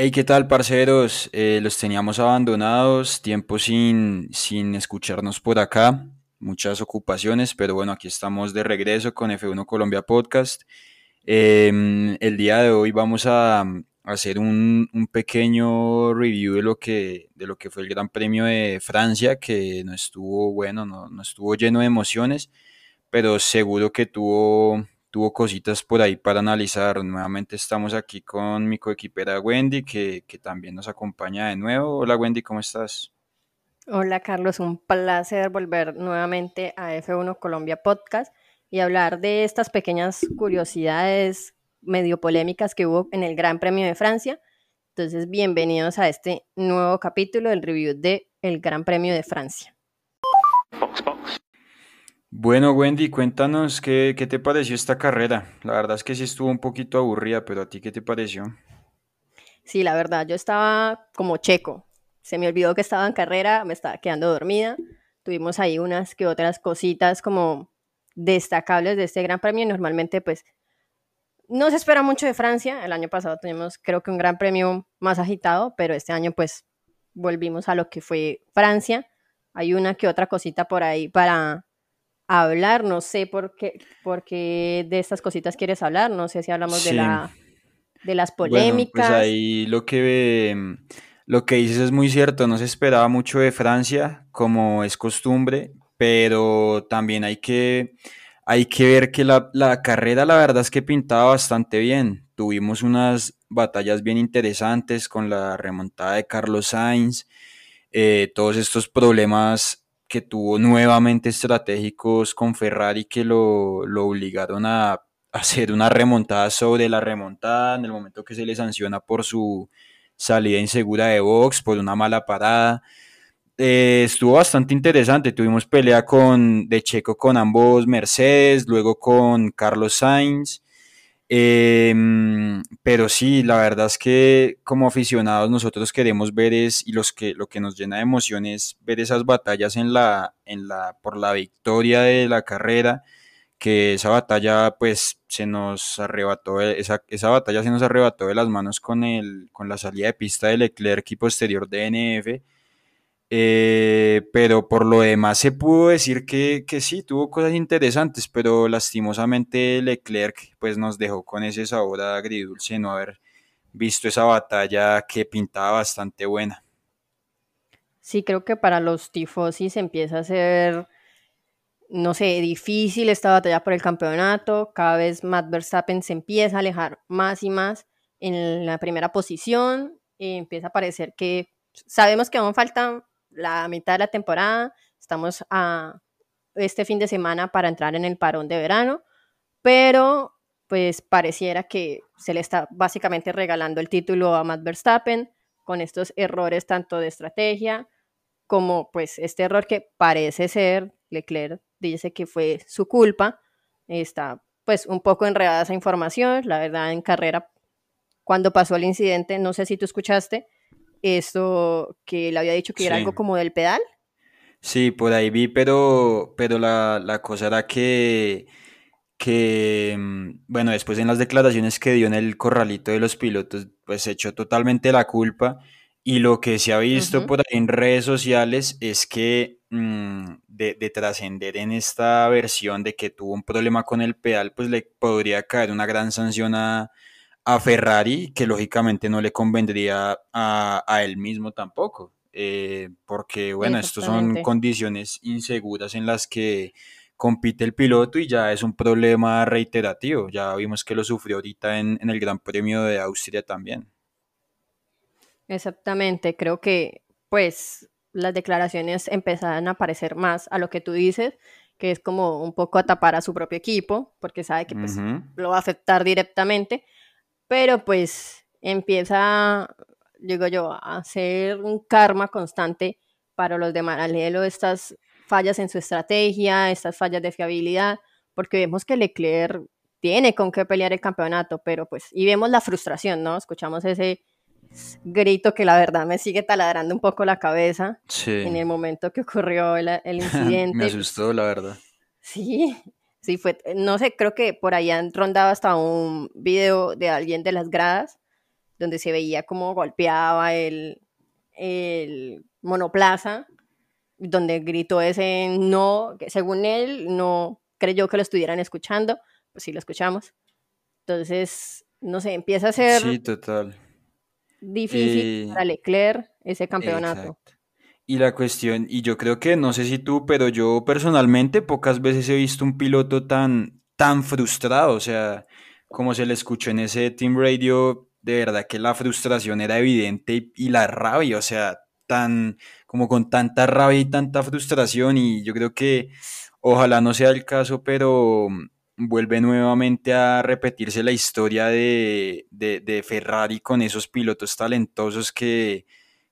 Hey, ¿qué tal, parceros? Eh, los teníamos abandonados, tiempo sin, sin escucharnos por acá, muchas ocupaciones, pero bueno, aquí estamos de regreso con F1 Colombia Podcast. Em, el día de hoy vamos a, hacer un, un, pequeño review de lo, que, de lo que fue el Gran Premio de Francia, que no estuvo bueno, no, no estuvo lleno de emociones, pero seguro que tuvo tuvo cositas por ahí para analizar. Nuevamente estamos aquí con mi coequipera Wendy, que, también nos acompaña de nuevo. Hola Wendy, ¿cómo estás? Hola Carlos, un placer volver nuevamente a F1 Colombia Podcast y hablar de estas pequeñas curiosidades medio polémicas que hubo en el Gran Premio de Francia. Entonces, bienvenidos a este nuevo capítulo del review de el Gran Premio de Francia. Bueno, Wendy, cuéntanos qué, qué te pareció esta carrera. La verdad es que sí estuvo un poquito aburrida, pero a ti qué te pareció? Sí, la verdad, yo estaba como checo. Se me olvidó que estaba en carrera, me estaba quedando dormida. Tuvimos ahí unas que otras cositas como destacables de este Gran Premio. Normalmente, pues, no se espera mucho de Francia. El año pasado tuvimos, creo que un Gran Premio más agitado, pero este año, pues, volvimos a lo que fue Francia. Hay una que otra cosita por ahí para hablar, no sé por qué, por qué de estas cositas quieres hablar, no sé si hablamos de, la, de las polémicas. pues ahí lo que, em, lo que dices es muy cierto, no se esperaba mucho de Francia, como es costumbre, pero también hay que, hay que ver que la, la carrera la verdad es que pintaba bastante bien. Tuvimos unas batallas bien interesantes con la remontada de Carlos Sainz, eh, todos estos problemas que tuvo nuevamente estratégicos con Ferrari que lo, obligaron a hacer una remontada sobre la remontada en el momento que se le sanciona por su salida insegura de box, por una mala parada. Eh, estuvo bastante interesante, tuvimos pelea con, de Checo con ambos Mercedes, luego con Carlos Sainz, Em, pero sí, la verdad es que como aficionados nosotros queremos ver es, y los que, lo que nos llena de emoción es ver esas batallas en la, en la, por la victoria de la carrera, que esa batalla pues se nos arrebató, esa, esa batalla se nos arrebató de las manos con, el, con la salida de pista de Leclerc y posterior de NF eh, pero por lo demás se pudo decir que, que, sí, tuvo cosas interesantes, pero lastimosamente Leclerc pues nos dejó con ese sabor agridulce no haber visto esa batalla que pintaba bastante buena. Sí, creo que para los tifosis empieza a ser, no sé, difícil esta batalla por el campeonato. Cada vez Matt Verstappen se empieza a alejar más y más en la primera posición. Y empieza a parecer que sabemos que aún faltan la mitad de la temporada, estamos a este fin de semana para entrar en el parón de verano, pero pues pareciera que se le está básicamente regalando el título a Matt Verstappen con estos errores tanto de estrategia como pues este error que parece ser, Leclerc dice que fue su culpa, está pues un poco enredada esa información, la verdad en carrera cuando pasó el incidente, no sé si tú escuchaste, esto que le había dicho que era algo como del pedal. Sí, por ahí vi, pero, pero la, la cosa era que, que, mm, bueno, después en las declaraciones que dio en el corralito de los pilotos, pues echó totalmente la culpa. Y lo que se ha visto por ahí en redes sociales es que mm, de, de trascender en esta versión de que tuvo un problema con el pedal, pues le podría caer una gran sanción a, a Ferrari, que lógicamente no le convendría a, él mismo tampoco, eh, porque bueno, estas son condiciones inseguras en las que compite el piloto y ya es un problema reiterativo, ya vimos que lo sufrió ahorita en, el Gran Premio de Austria también. Exactamente, creo que pues las declaraciones empezaron a parecer más a lo que tú dices, que es como un poco a tapar a su propio equipo, porque sabe que pues, lo va a afectar directamente, pero pues empieza, digo yo, a ser un karma constante para los de Maralelo estas fallas en su estrategia, estas fallas de fiabilidad, porque vemos que Leclerc tiene con qué pelear el campeonato, pero pues, y vemos la frustración, ¿no? Escuchamos ese grito que la verdad me sigue taladrando un poco la cabeza en el momento que ocurrió el, el incidente. me asustó, la verdad. Sí, Sí, fue, no sé, creo que por ahí han rondado hasta un video de alguien de las gradas donde se veía cómo golpeaba el, el monoplaza, donde gritó ese no, que según él no creyó que lo estuvieran escuchando, pues sí lo escuchamos. Entonces, no sé, empieza a ser Sí, total. difícil Eh, para Leclerc ese campeonato. exacto. Y la cuestión, y yo creo que, no sé si tú, pero yo personalmente pocas veces he visto un piloto tan, tan frustrado, o sea, como se le escuchó en ese Team Radio, de verdad que la frustración era evidente y, la rabia, o sea, tan, como con tanta rabia y tanta frustración, y yo creo que ojalá no sea el caso, pero vuelve nuevamente a repetirse la historia de, de, de Ferrari con esos pilotos talentosos que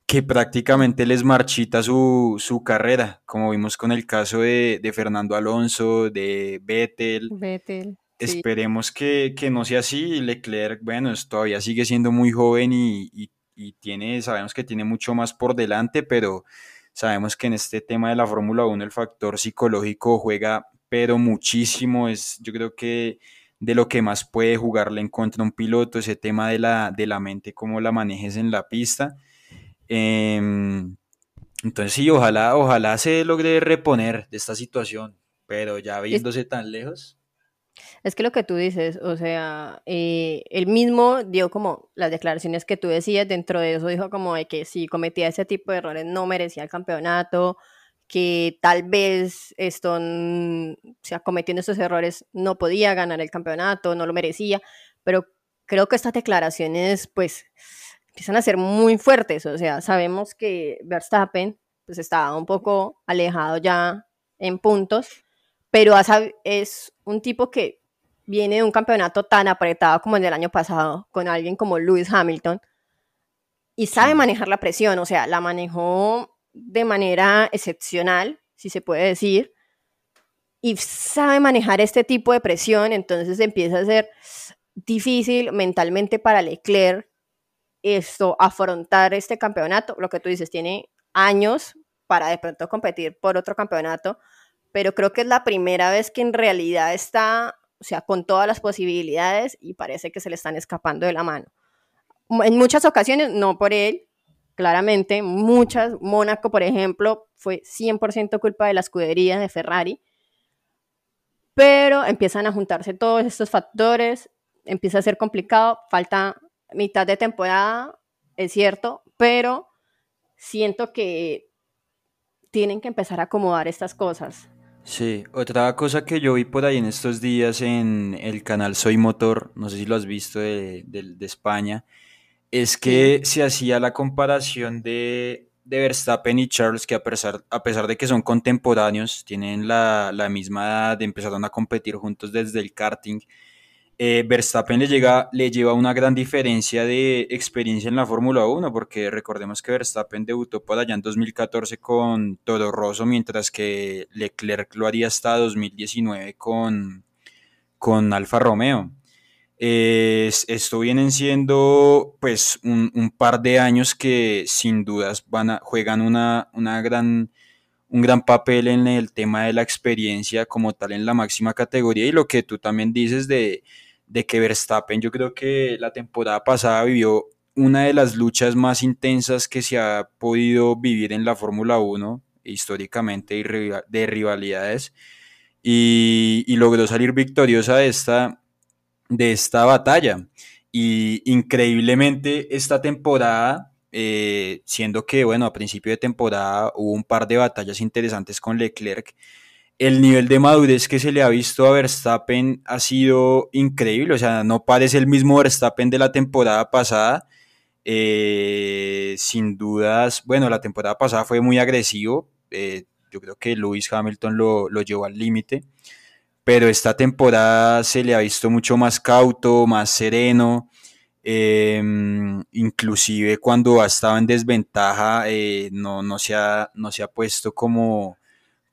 que prácticamente les marchita su, su carrera, como vimos con el caso de, de Fernando Alonso, de Vettel. Vettel, sí. Esperemos que, que no sea así. Leclerc, bueno, es- todavía sigue siendo muy joven y, y- y tiene, sabemos que tiene mucho más por delante, pero sabemos que en este tema de la Fórmula Uno el factor psicológico juega, pero muchísimo. Es, yo creo que de lo que más puede jugarle en contra un piloto, ese tema de la, de la mente, cómo la manejes en la pista. Em, entonces sí, ojalá, ojalá se logre reponer de esta situación, pero ya Es, viéndose tan lejos, es que lo que tú dices, o sea, eh, él mismo dio como las declaraciones que tú decías, dentro de eso dijo como de que si cometía ese tipo de errores no merecía el campeonato, que tal vez esto, mm, o sea, cometiendo estos errores no podía ganar el campeonato, no lo merecía, pero creo que estas declaraciones pues empiezan a ser muy fuertes, o sea, sabemos que Verstappen pues estaba un poco alejado ya en puntos, pero es un tipo que viene de un campeonato tan apretado como el del año pasado, con alguien como Lewis Hamilton, y sabe manejar la presión, o sea, la manejó de manera excepcional, si se puede decir, y sabe manejar este tipo de presión, entonces empieza a ser difícil mentalmente para Leclerc esto, afrontar este campeonato. Lo que tú dices, tiene años para de pronto competir por otro campeonato, pero creo que es la primera vez que en realidad está, o sea, con todas las posibilidades y parece que se le están escapando de la mano. En muchas ocasiones, no por él, claramente, muchas, Mónaco, por ejemplo, fue 100% culpa de la escudería de Ferrari, pero empiezan a juntarse todos estos factores, empieza a ser complicado, falta mitad de temporada, es cierto, pero siento que tienen que empezar a acomodar estas cosas. sí. Otra cosa que yo vi por ahí en estos días en el canal Soy Motor, no sé si lo has visto de, de- de España, es Sí, que se hacía la comparación de, de Verstappen y Charles, que a pesar, a pesar de que son contemporáneos, tienen la, la misma edad, empezaron a competir juntos desde el karting, eh, Verstappen le, llega, le lleva una gran diferencia de experiencia en la Fórmula Uno, porque recordemos que Verstappen debutó por allá en 2014 con Toro Rosso, mientras que Leclerc lo haría hasta 2019 con, con Alfa Romeo. Esto vienen siendo pues un, un, par de años que sin dudas van a, juegan una, una gran, un gran papel en el tema de la experiencia como tal en la máxima categoría y lo que tú también dices de, de que Verstappen yo creo que la temporada pasada vivió una de las luchas más intensas que se ha podido vivir en la Fórmula 1 históricamente de rivalidades y, y logró salir victoriosa de esta de esta batalla. Y increíblemente esta temporada, eh, siendo que, bueno, a principio de temporada hubo un par de batallas interesantes con Leclerc, el nivel de madurez que se le ha visto a Verstappen ha sido increíble, o sea, no parece el mismo Verstappen de la temporada pasada. Eh, sin dudas, bueno, la temporada pasada fue muy agresivo, eh, yo creo que Lewis Hamilton lo, lo llevó al límite pero esta temporada se le ha visto mucho más cauto, más sereno, eh, inclusive cuando ha estado en desventaja eh, no, no, se ha, no se ha puesto como,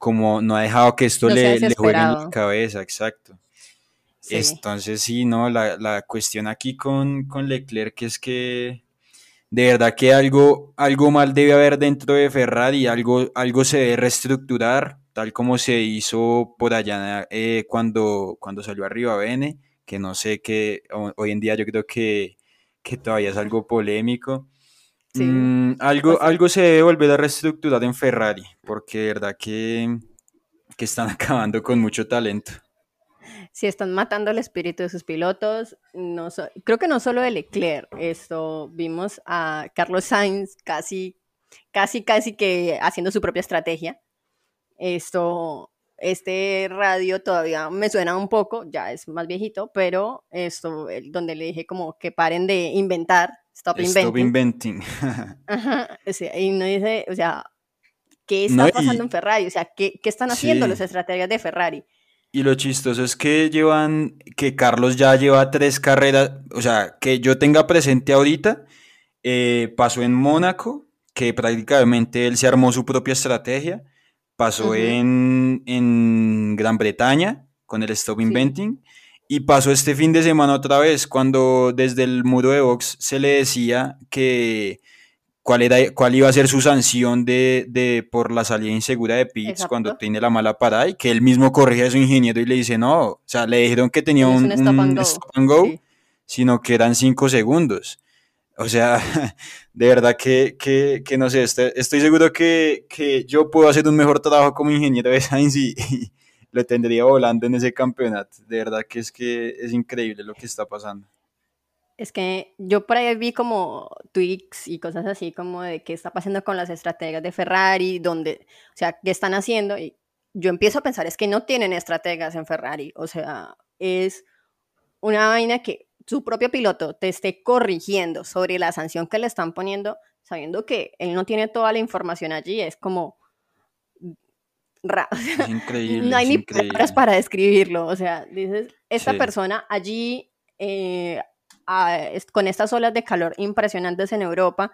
como, no ha dejado que esto no le, le juegue en la cabeza, exacto. Sí. Entonces sí, no, la, la cuestión aquí con, con Leclerc es que de verdad que algo, algo mal debe haber dentro de Ferrari, algo, algo se debe reestructurar, tal como se hizo por allá eh, cuando, cuando salió arriba Bene, que no sé qué, hoy en día yo creo que, que todavía es algo polémico. Mm, algo, algo se debe volver a reestructurar en Ferrari, porque de verdad que, que están acabando con mucho talento. Sí, están matando el espíritu de sus pilotos. No creo que no solo de Leclerc, esto vimos a Carlos Sainz casi, casi, casi que haciendo su propia estrategia. Esto, este radio todavía me suena un poco, ya es más viejito, pero esto, donde le dije como que paren de inventar, stop inventing. Stop inventing. Ajá, y no dice, o sea, ¿qué está pasando en Ferrari? O sea, ¿qué, qué están haciendo las estrategias de Ferrari? Y lo chistoso es que llevan, que Carlos ya lleva tres carreras, o sea, que yo tenga presente ahorita, eh, pasó en Mónaco, que prácticamente él se armó su propia estrategia, pasó en, Gran Bretaña con el Stop Inventing, y pasó este fin de semana otra vez, cuando desde el muro de box se le decía que cuál, era, cuál iba a ser su sanción de, por la salida insegura de Pitts cuando tiene la mala parada y que él mismo corrige a su ingeniero y le dice, no, o sea, le dijeron que tenía un, stop and go, sino que eran cinco segundos. O sea, de verdad que, que, no sé, este, estoy, seguro que, yo puedo hacer un mejor trabajo como ingeniero de Sainz y, y lo tendría volando en ese campeonato. De verdad que es que es increíble lo que está pasando. Es que yo por ahí vi como tweets y cosas así como de qué está pasando con las estrategias de Ferrari, donde, o sea, qué están haciendo. Y yo empiezo a pensar, es que no tienen estrategas en Ferrari. O sea, es una vaina que su propio piloto te esté corrigiendo sobre la sanción que le están poniendo, sabiendo que él no tiene toda la información allí. Es como... increíble. no hay ni palabras para describirlo. O sea, dices, esta persona allí... Eh, con estas olas de calor impresionantes en Europa,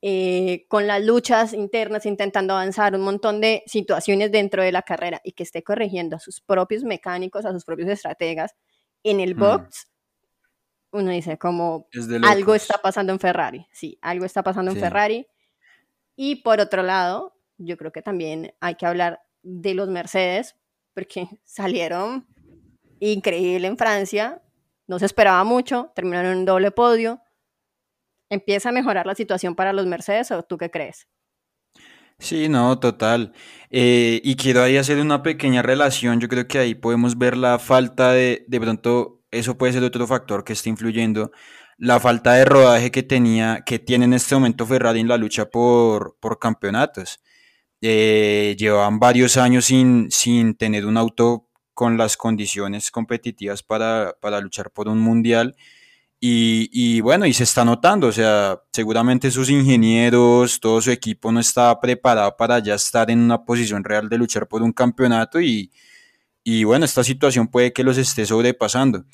eh, con las luchas internas intentando avanzar, un montón de situaciones dentro de la carrera y que esté corrigiendo a sus propios mecánicos, a sus propios estrategas en el mm. box, uno dice como algo está pasando en Ferrari, sí, algo está pasando en Ferrari. Y por otro lado, yo creo que también hay que hablar de los Mercedes, porque salieron increíble en Francia, no se esperaba mucho, terminaron en un doble podio. ¿Empieza a mejorar la situación para los Mercedes o tú qué crees? Sí, no, total. Eh, y quiero ahí hacer una pequeña relación. Yo creo que ahí podemos ver la falta de, de pronto, eso puede ser otro factor que está influyendo, la falta de rodaje que tenía, que tiene en este momento Ferrari en la lucha por, por campeonatos. Eh, llevaban varios años sin, sin tener un auto con las condiciones competitivas para, luchar por un mundial. Y, bueno, y se está notando, o sea, seguramente sus ingenieros, todo su equipo no estaba preparado para ya estar en una posición real de luchar por un campeonato y, bueno, esta situación puede que los esté sobrepasando.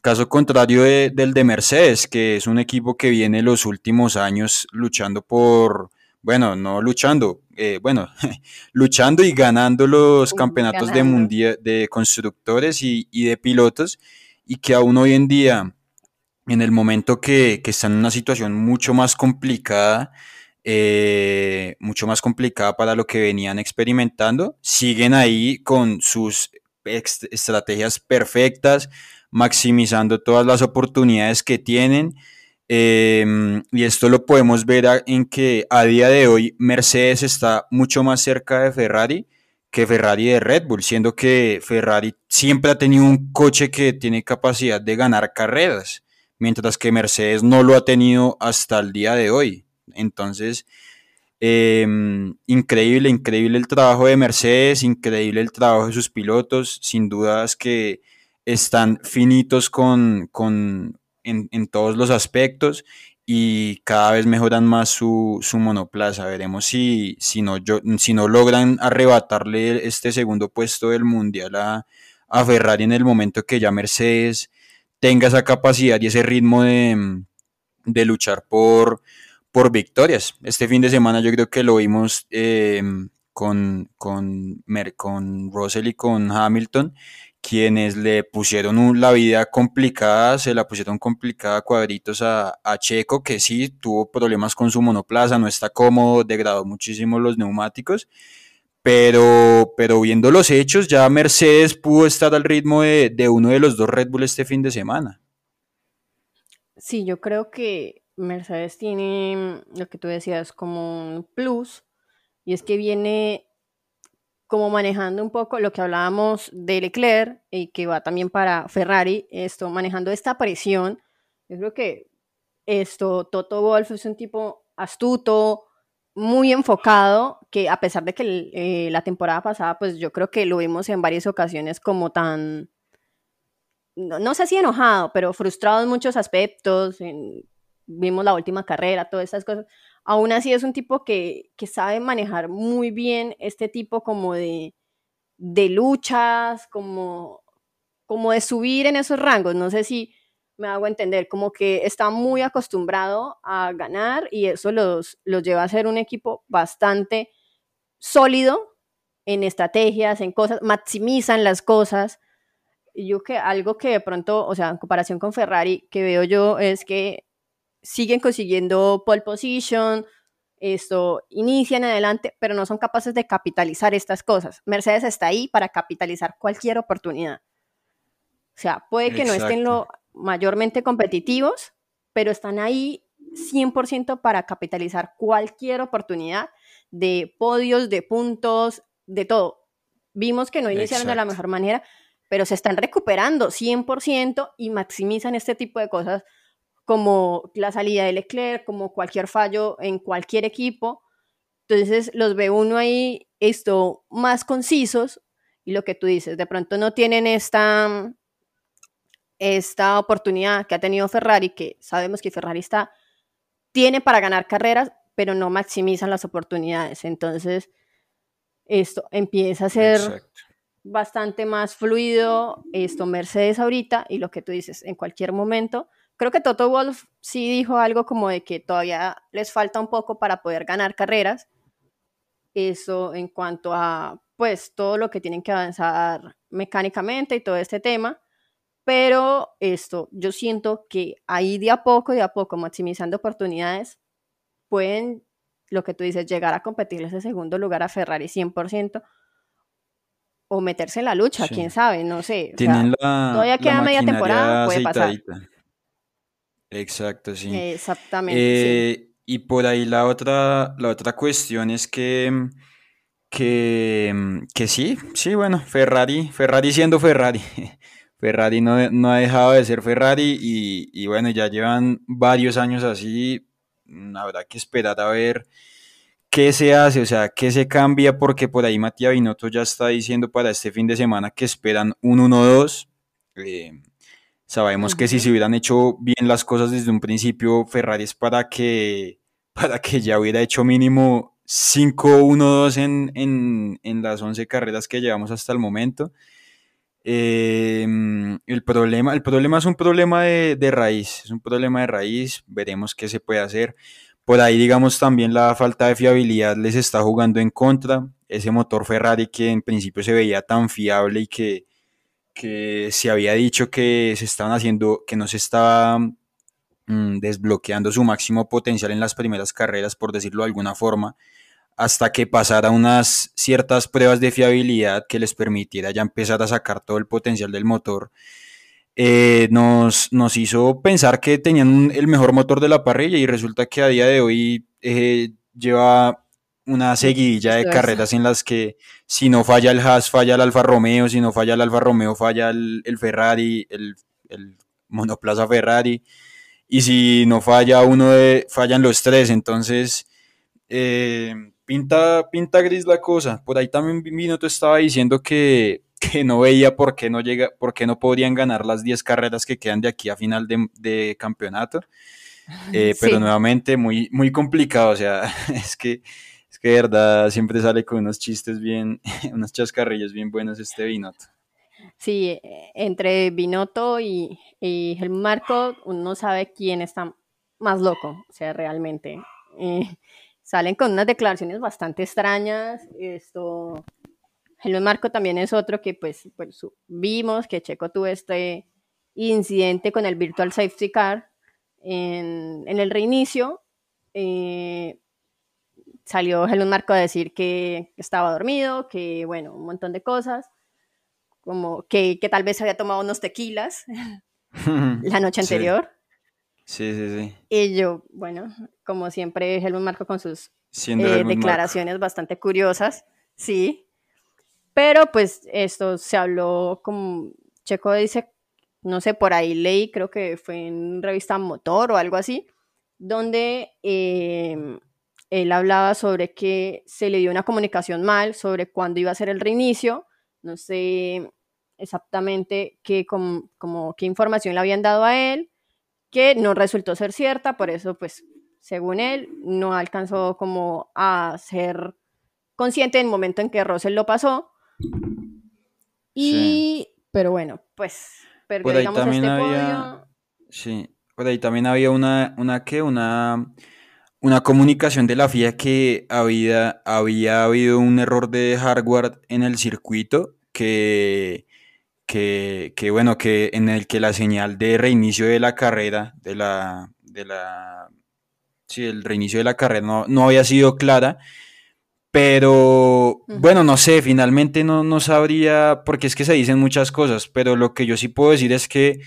Caso contrario del de Mercedes, que es un equipo que viene los últimos años luchando por, bueno, no luchando, eh, bueno, luchando y ganando los campeonatos de mundial de constructores y, de pilotos, y que aún hoy en día, en el momento que, que están en una situación mucho más complicada, eh, mucho más complicada para lo que venían experimentando, siguen ahí con sus estrategias perfectas, maximizando todas las oportunidades que tienen Em, y esto lo podemos ver en que a día de hoy Mercedes está mucho más cerca de Ferrari que Ferrari de Red Bull, siendo que Ferrari siempre ha tenido un coche que tiene capacidad de ganar carreras, mientras que Mercedes no lo ha tenido hasta el día de hoy. Entonces, em, increíble, increíble el trabajo de Mercedes, increíble el trabajo de sus pilotos, sin dudas que están finitos con, con en, todos los aspectos y cada vez mejoran más su, monoplaza. Veremos si, si, no, si no logran arrebatarle este segundo puesto del mundial a, Ferrari en el momento que ya Mercedes tenga esa capacidad y ese ritmo de, luchar por, por victorias. Este fin de semana yo creo que lo vimos eh, con, con, con Russell y con Hamilton quienes le pusieron la vida complicada, se la pusieron complicada cuadritos a, Checo, que sí tuvo problemas con su monoplaza, no está cómodo, degradó muchísimo los neumáticos, pero, pero viendo los hechos, ya Mercedes pudo estar al ritmo de, uno de los dos Red Bull este fin de semana. Sí, yo creo que Mercedes tiene lo que tú decías como un plus, y es que viene como manejando un poco lo que hablábamos de Leclerc y que va también para Ferrari, esto, manejando esta presión. Yo creo que esto, Toto Wolf es un tipo astuto, muy enfocado, que a pesar de que eh, la temporada pasada, pues yo creo que lo vimos en varias ocasiones como tan, no, sé si enojado, pero frustrado en muchos aspectos, vimos la última carrera, todas esas cosas. Aún así es un tipo que, sabe manejar muy bien este tipo como de, de luchas, como, como de subir en esos rangos. No sé si me hago entender, como que está muy acostumbrado a ganar y eso los, los lleva a ser un equipo bastante sólido en estrategias, en cosas, maximizan las cosas. Y yo que algo que de pronto, o sea, en comparación con Ferrari, que veo yo es que siguen consiguiendo pole position, esto, inician adelante, pero no son capaces de capitalizar estas cosas. Mercedes está ahí para capitalizar cualquier oportunidad. O sea, puede que no estén lo mayormente competitivos, pero están ahí 100% para capitalizar cualquier oportunidad de podios, de puntos, de todo. Vimos que no iniciaron de la mejor manera, pero se están recuperando 100% y maximizan este tipo de cosas como la salida de Leclerc, como cualquier fallo en cualquier equipo. Entonces los ve uno ahí esto más concisos y lo que tú dices, de pronto no tienen esta esta oportunidad que ha tenido Ferrari, que sabemos que Ferrari está, tiene para ganar carreras, pero no maximizan las oportunidades. Entonces, esto empieza a ser bastante más fluido, esto Mercedes ahorita, y lo que tú dices, en cualquier momento. Creo que Toto Wolf sí dijo algo como de que todavía les falta un poco para poder ganar carreras. Eso en cuanto a, pues, todo lo que tienen que avanzar mecánicamente y todo este tema pero esto, yo siento que ahí de a poco, de a poco, maximizando oportunidades, pueden, lo que tú dices, llegar a competirle ese segundo lugar a Ferrari 100% o meterse en la lucha, quién sabe, no sé. Tienen la, todavía queda media temporada, puede pasar. Exacto, sí. Exactamente. Eh, y por ahí la otra, la otra cuestión es que, que, que sí, sí, bueno, Ferrari, Ferrari siendo Ferrari. Ferrari no, no, ha dejado de ser Ferrari y, bueno, ya llevan varios años así. Mm, habrá que esperar a ver qué se hace, o sea, qué se cambia, porque por ahí Matías Binotto ya está diciendo para este fin de semana que esperan un 1-2. Eh, sabemos que si se hubieran hecho bien las cosas desde un principio, Ferrari es para que, para que ya hubiera hecho mínimo 5-1-2 en, en, en las 11 carreras que llevamos hasta el momento. Em, el, problema, el problema es un problema de, raíz, es un problema de raíz, veremos qué se puede hacer. Por ahí, digamos, también la falta de fiabilidad les está jugando en contra. Ese motor Ferrari que en principio se veía tan fiable y que, que se había dicho que se estaban haciendo, que no se estaba mm, desbloqueando su máximo potencial en las primeras carreras, por decirlo de alguna forma hasta que pasara unas ciertas pruebas de fiabilidad que les permitiera ya empezar a sacar todo el potencial del motor, eh, nos, nos, hizo pensar que tenían el mejor motor de la parrilla y resulta que a día de hoy eh, lleva una seguidilla de carreras en las que si no falla el Haas, falla el Alfa Romeo, si no falla el Alfa Romeo, falla el, Ferrari, el, monoplaza Ferrari, y si no falla uno de, fallan los tres, entonces... Eh, pinta, pinta gris la cosa. Por ahí también Minuto estaba diciendo que, no veía por qué no, llega, por qué no podrían ganar las 10 carreras que quedan de aquí a final de, campeonato. Eh, pero nuevamente muy, muy complicado. O sea, es que, que verdad siempre sale con unos chistes bien, unos chascarrillos bien buenos este Binotto. Sí, entre Binotto y, el Marco, uno sabe quién está más loco, o sea, realmente. Salen con unas declaraciones bastante extrañas. Esto, Helmut Marco también es otro que pues, pues vimos que Checo tuvo este incidente con el Virtual Safety Car en, el reinicio. Eh, salió Helmut Marco a decir que estaba dormido, que bueno, un montón de cosas, como que, tal vez había tomado unos tequilas la noche anterior. Sí, sí, sí. Y yo, bueno, como siempre, Helmut Marco con sus eh, declaraciones bastante curiosas, sí. Pero pues esto se habló como Checo dice, no sé, por ahí leí, creo que fue en revista Motor o algo así, donde eh, él hablaba sobre que se le dio una comunicación mal sobre cuándo iba a ser el reinicio, no sé exactamente qué, com- como, qué información le habían dado a él, que no resultó ser cierta, por eso pues según él no alcanzó como a ser consciente en el momento en que Russell lo pasó. Y, pero bueno, pues perdió Por ahí digamos también este había- podio. Sí, por ahí también había una, una ¿qué? Una, una comunicación de la FIA que había, había habido un error de hardware en el circuito que, que, que, bueno, que en el que la señal de reinicio de la carrera, de la, de la, sí, el reinicio de la carrera no, no había sido clara. Pero bueno, no sé, finalmente no, no sabría, porque es que se dicen muchas cosas, pero lo que yo sí puedo decir es que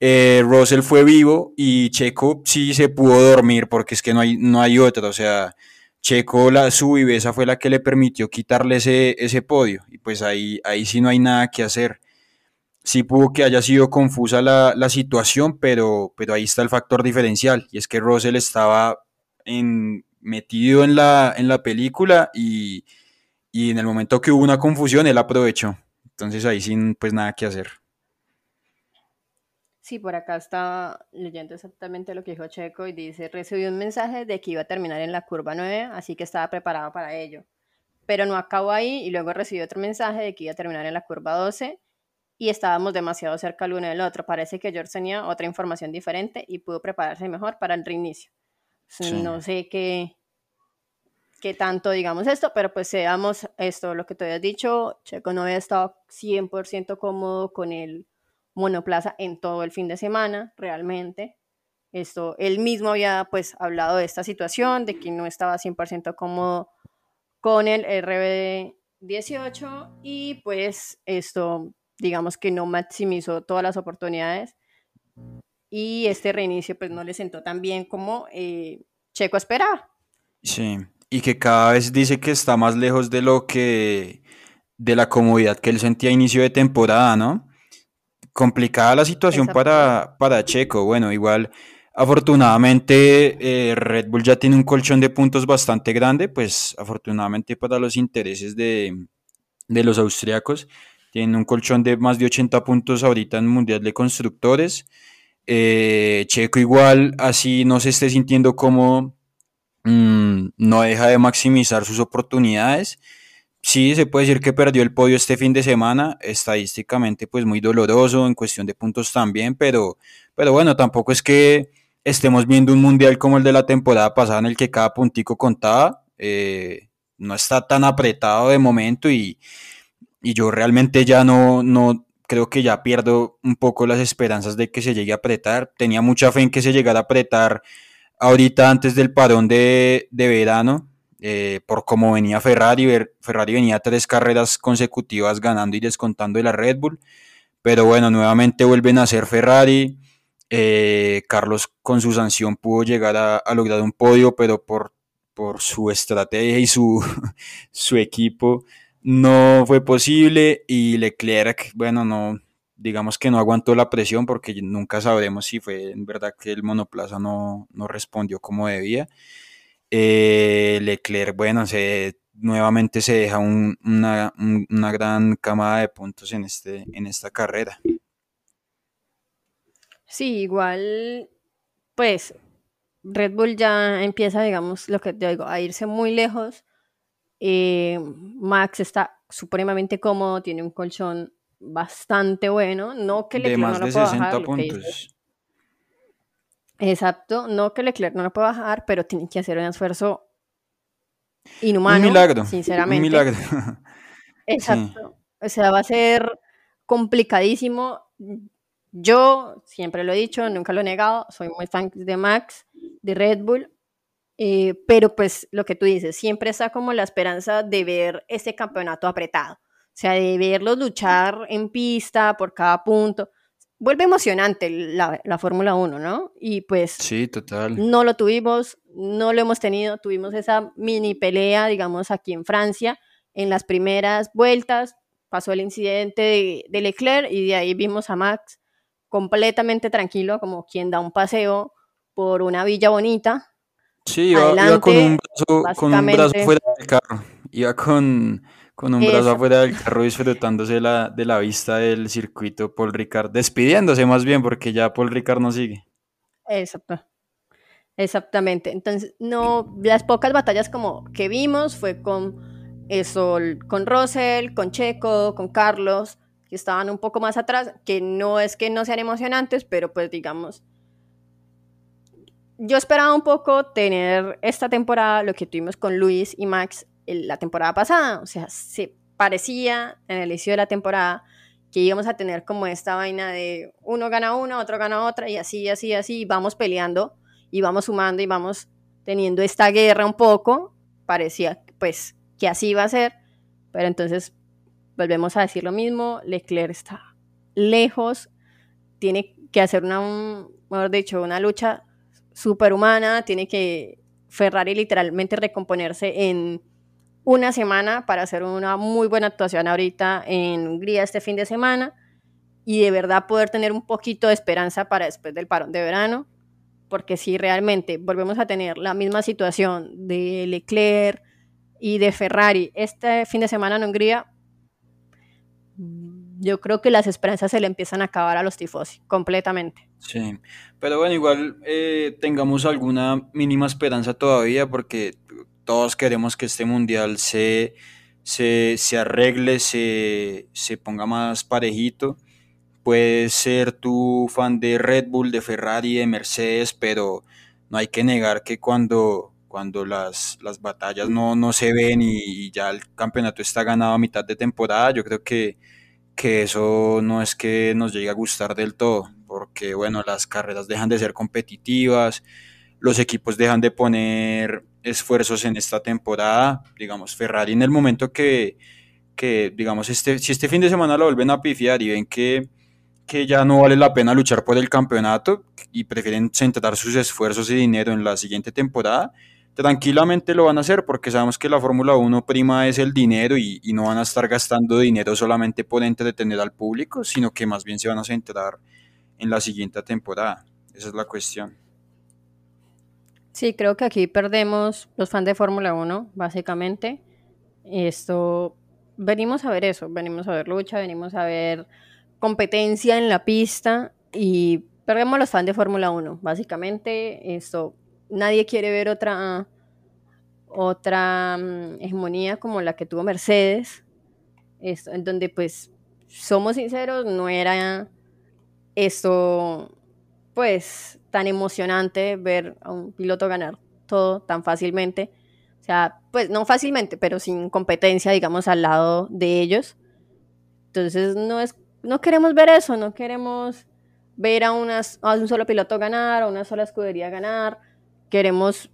eh, Russell fue vivo y Checo sí se pudo dormir porque es que no hay, no hay otra. O sea, Checo, la, su viveza fue la que le permitió quitarle ese, ese podio. Y pues ahí, ahí sí no hay nada que hacer. Sí pudo que haya sido confusa la, la situación, pero, pero ahí está el factor diferencial. Y es que Russell estaba en, metido en la, en la película y, y en el momento que hubo una confusión, él aprovechó. Entonces ahí sin pues nada que hacer. Sí, por acá está leyendo exactamente lo que dijo Checo y dice, recibí un mensaje de que iba a terminar en la curva 9, así que estaba preparado para ello. Pero no acabó ahí y luego recibí otro mensaje de que iba a terminar en la curva 12 y estábamos demasiado cerca el uno del otro. Parece que George tenía otra información diferente y pudo prepararse mejor para el reinicio. Sí. No sé qué, qué tanto digamos esto, pero pues seamos esto, lo que te habías dicho, Checo no había estado 100% cómodo con el monoplaza en todo el fin de semana, realmente. Esto, él mismo había pues hablado de esta situación, de que no estaba 100% cómodo con el RBD18 y pues esto, digamos que no maximizó todas las oportunidades y este reinicio pues no le sentó tan bien como eh, Checo esperaba. Sí, y que cada vez dice que está más lejos de lo que, de la comodidad que él sentía a inicio de temporada, ¿no? Complicada la situación para, para Checo. Bueno, igual, afortunadamente eh, Red Bull ya tiene un colchón de puntos bastante grande, pues afortunadamente para los intereses de, de los austriacos, tienen un colchón de más de 80 puntos ahorita en Mundial de Constructores. Eh, Checo igual, así no se esté sintiendo como mm, no deja de maximizar sus oportunidades. Sí, se puede decir que perdió el podio este fin de semana, estadísticamente pues muy doloroso, en cuestión de puntos también, pero, pero bueno, tampoco es que estemos viendo un mundial como el de la temporada pasada en el que cada puntico contaba, eh, no está tan apretado de momento y, y yo realmente ya no, no, creo que ya pierdo un poco las esperanzas de que se llegue a apretar, tenía mucha fe en que se llegara a apretar ahorita antes del parón de, de verano, eh, por cómo venía Ferrari, Ferrari venía tres carreras consecutivas ganando y descontando de la Red Bull, pero bueno, nuevamente vuelven a ser Ferrari, eh, Carlos con su sanción pudo llegar a, a lograr un podio, pero por, su estrategia y su, equipo no fue posible y Leclerc, bueno, no, digamos que no aguantó la presión porque nunca sabremos si fue en verdad que el monoplaza no, no respondió como debía. Eh, Leclerc, bueno, se, nuevamente se deja un, una, un, una, gran camada de puntos en, este, en esta carrera. Sí, igual, pues Red Bull ya empieza, digamos, lo que te digo, a irse muy lejos. Eh, Max está supremamente cómodo, tiene un colchón bastante bueno, no que Leclerc de más no de lo 60 bajar, puntos. Exacto, no que Leclerc no lo pueda bajar, pero tiene que hacer un esfuerzo inhumano. Un milagro. Sinceramente. Un milagro. Exacto. Sí. O sea, va a ser complicadísimo. Yo siempre lo he dicho, nunca lo he negado, soy muy fan de Max, de Red Bull, eh, pero pues lo que tú dices, siempre está como la esperanza de ver este campeonato apretado, o sea, de verlos luchar en pista por cada punto. Vuelve emocionante la, la Fórmula 1, ¿no? Y pues sí, total. no lo tuvimos, no lo hemos tenido, tuvimos esa mini pelea, digamos, aquí en Francia, en las primeras vueltas, pasó el incidente de, de Leclerc y de ahí vimos a Max completamente tranquilo, como quien da un paseo por una villa bonita. Sí, iba, con, un brazo, con, un brazo, fuera del carro, iba con, con un brazo afuera del carro disfrutándose la, de la vista del circuito Paul Ricard, despidiéndose más bien porque ya Paul Ricard no sigue. Exacto. Exactamente. Entonces, no, las pocas batallas como que vimos fue con eso, con Russell, con Checo, con Carlos, que estaban un poco más atrás, que no es que no sean emocionantes, pero pues digamos, yo esperaba un poco tener esta temporada lo que tuvimos con Luis y Max la temporada pasada, o sea, se parecía en el inicio de la temporada que íbamos a tener como esta vaina de uno gana uno, otro gana otra y así, así, así, y vamos peleando y vamos sumando y vamos teniendo esta guerra un poco, parecía pues que así iba a ser, pero entonces volvemos a decir lo mismo, Leclerc está lejos, tiene que hacer una, mejor dicho, una lucha superhumana, tiene que Ferrari literalmente recomponerse en una semana para hacer una muy buena actuación ahorita en Hungría este fin de semana y de verdad poder tener un poquito de esperanza para después del parón de verano, porque si realmente volvemos a tener la misma situación de Leclerc y de Ferrari este fin de semana en Hungría, yo creo que las esperanzas se le empiezan a acabar a los tifosi completamente. Sí, pero bueno, igual eh, tengamos alguna mínima esperanza todavía porque todos queremos que este mundial se, se, arregle, se, se, ponga más parejito. Puedes ser tu fan de Red Bull, de Ferrari, de Mercedes, pero no hay que negar que cuando, cuando las, las batallas no, no se ven y, ya el campeonato está ganado a mitad de temporada, yo creo que, que eso no es que nos llegue a gustar del todo, porque bueno, las carreras dejan de ser competitivas, los equipos dejan de poner esfuerzos en esta temporada. Digamos, Ferrari en el momento que, que digamos, este, si este fin de semana lo vuelven a pifiar y ven que, que ya no vale la pena luchar por el campeonato y prefieren centrar sus esfuerzos y dinero en la siguiente temporada, tranquilamente lo van a hacer porque sabemos que la Fórmula 1 prima es el dinero y, y, no van a estar gastando dinero solamente por entretener al público, sino que más bien se van a centrar en la siguiente temporada. Esa es la cuestión. Sí, creo que aquí perdemos los fans de Fórmula 1, básicamente. Esto, venimos a ver eso, venimos a ver lucha, venimos a ver competencia en la pista y perdemos los fans de Fórmula 1, básicamente. Esto, nadie quiere ver otra, otra mm, hegemonía como la que tuvo Mercedes, esto, en donde pues, somos sinceros, no era esto, pues, tan emocionante ver a un piloto ganar todo tan fácilmente. O sea, pues no fácilmente, pero sin competencia, digamos, al lado de ellos. Entonces, no, es, no queremos ver eso, no queremos ver a, unas, a un solo piloto ganar, a una sola escudería ganar. Queremos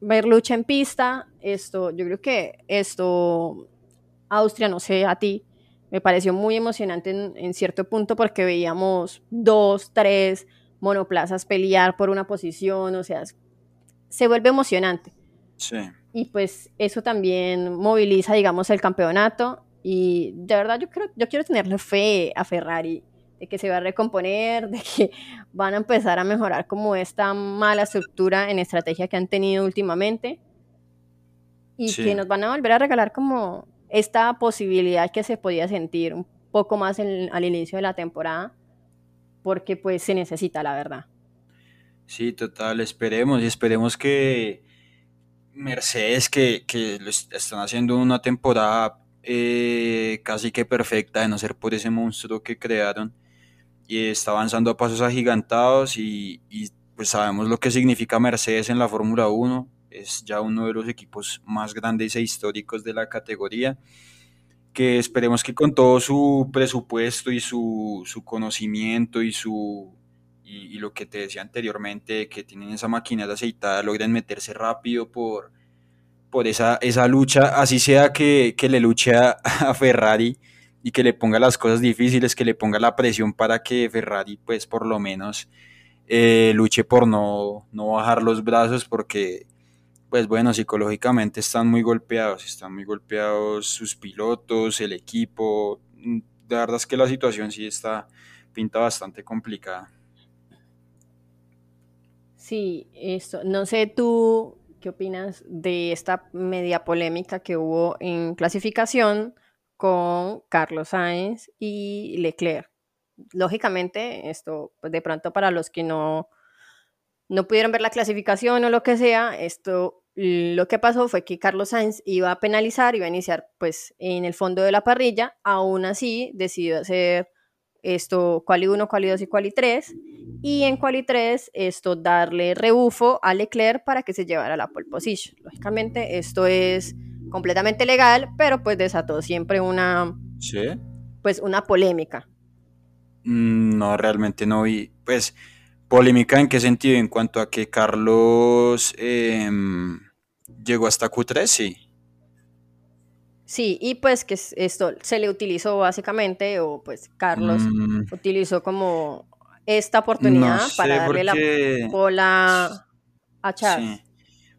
ver lucha en pista. Esto, yo creo que esto, Austria, no sé, a ti, me pareció muy emocionante en, en cierto punto porque veíamos dos, tres monoplazas pelear por una posición, o sea, se vuelve emocionante. Sí. Y pues eso también moviliza, digamos, el campeonato. Y de verdad yo, creo, yo quiero tenerle fe a Ferrari, de que se va a recomponer, de que van a empezar a mejorar como esta mala estructura en estrategia que han tenido últimamente. Y que nos van a volver a regalar como esta posibilidad que se podía sentir un poco más al inicio de la temporada porque pues se necesita, la verdad. Sí, total, esperemos y esperemos que Mercedes, que, que están haciendo una temporada eh, casi que perfecta, de no ser por ese monstruo que crearon, y está avanzando a pasos agigantados y, y pues sabemos lo que significa Mercedes en la Fórmula 1, es ya uno de los equipos más grandes e históricos de la categoría que esperemos que con todo su presupuesto y su, su conocimiento y su y, lo que te decía anteriormente, que tienen esa máquina de aceitada, logren meterse rápido por, por esa, esa lucha, así sea que, que le luche a, Ferrari y que le ponga las cosas difíciles, que le ponga la presión para que Ferrari pues por lo menos eh, luche por no, no bajar los brazos porque pues bueno, psicológicamente están muy golpeados, están muy golpeados sus pilotos, el equipo, de verdad es que la situación sí está pinta bastante complicada. Sí, esto, no sé tú qué opinas de esta media polémica que hubo en clasificación con Carlos Sainz y Leclerc. Lógicamente, esto, pues de pronto para los que no, no pudieron ver la clasificación o lo que sea, esto lo que pasó fue que Carlos Sainz iba a penalizar, iba a iniciar pues en el fondo de la parrilla, aún así decidió hacer esto quali 1, quali 2 y quali 3 y en quali 3 esto darle rebufo a Leclerc para que se llevara la pole position. Lógicamente esto es completamente legal, pero pues desató siempre una pues una polémica. Mm, no, realmente no vi, pues polémica en qué sentido, en cuanto a que Carlos em, llegó hasta Q3, sí. Sí, y pues que esto se le utilizó básicamente, o pues Carlos mm. utilizó como esta oportunidad para darle la bola a Charles.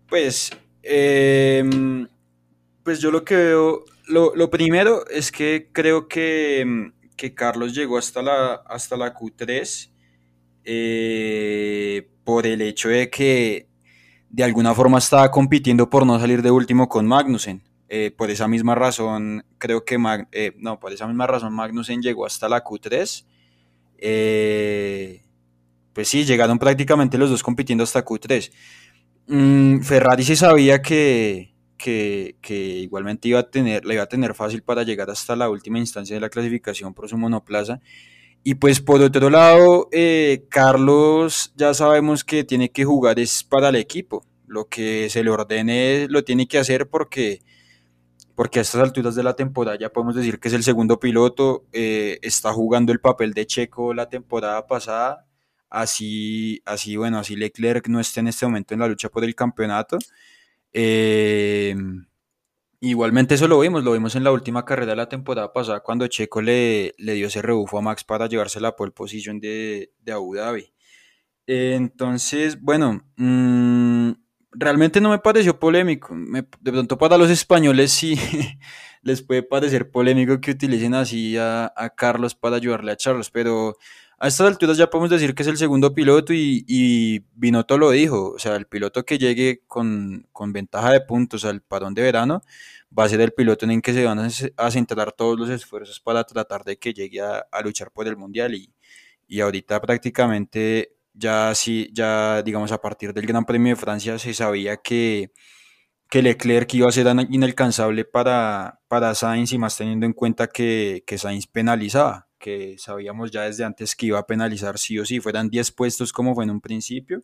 Pues, em, pues yo lo que veo, lo, primero es que creo que, em, que, Carlos llegó hasta la, hasta la Q3 eh, por el hecho de que de alguna forma estaba compitiendo por no salir de último con Magnussen. Eh, por esa misma razón, creo que eh, no, por esa misma razón Magnussen llegó hasta la Q3. Eh, pues sí, llegaron prácticamente los dos compitiendo hasta Q3. Mm, Ferrari sí sabía que, que, igualmente iba a tener, la iba a tener fácil para llegar hasta la última instancia de la clasificación por su monoplaza. Y pues por otro lado, Carlos ya sabemos que tiene que jugar es para el equipo. Lo que se le ordene lo tiene que hacer porque porque a estas alturas de la temporada ya podemos decir que es el segundo piloto, eh, está jugando el papel de Checo la temporada pasada, así, así bueno, así Leclerc no está en este momento en la lucha por el campeonato. Eh, igualmente eso lo vimos, lo vimos en la última carrera de la temporada pasada cuando Checo le, le dio ese rebufo a Max para llevarse la pole position de, de Abu Dhabi. entonces, bueno, mmm, realmente no me pareció polémico. de pronto para los españoles sí les puede parecer polémico que utilicen así a, Carlos para ayudarle a Charles, pero a estas alturas ya podemos decir que es el segundo piloto y, y Binotto lo dijo, o sea, el piloto que llegue con, ventaja de puntos al parón de verano va a ser el piloto en el que se van a, centrar todos los esfuerzos para tratar de que llegue a, luchar por el mundial y, y ahorita prácticamente ya sí, ya digamos a partir del Gran Premio de Francia se sabía que, que Leclerc iba a ser inalcanzable para, para Sainz y más teniendo en cuenta que, que Sainz penalizaba, que sabíamos ya desde antes que iba a penalizar sí o sí, fueran 10 puestos como fue en un principio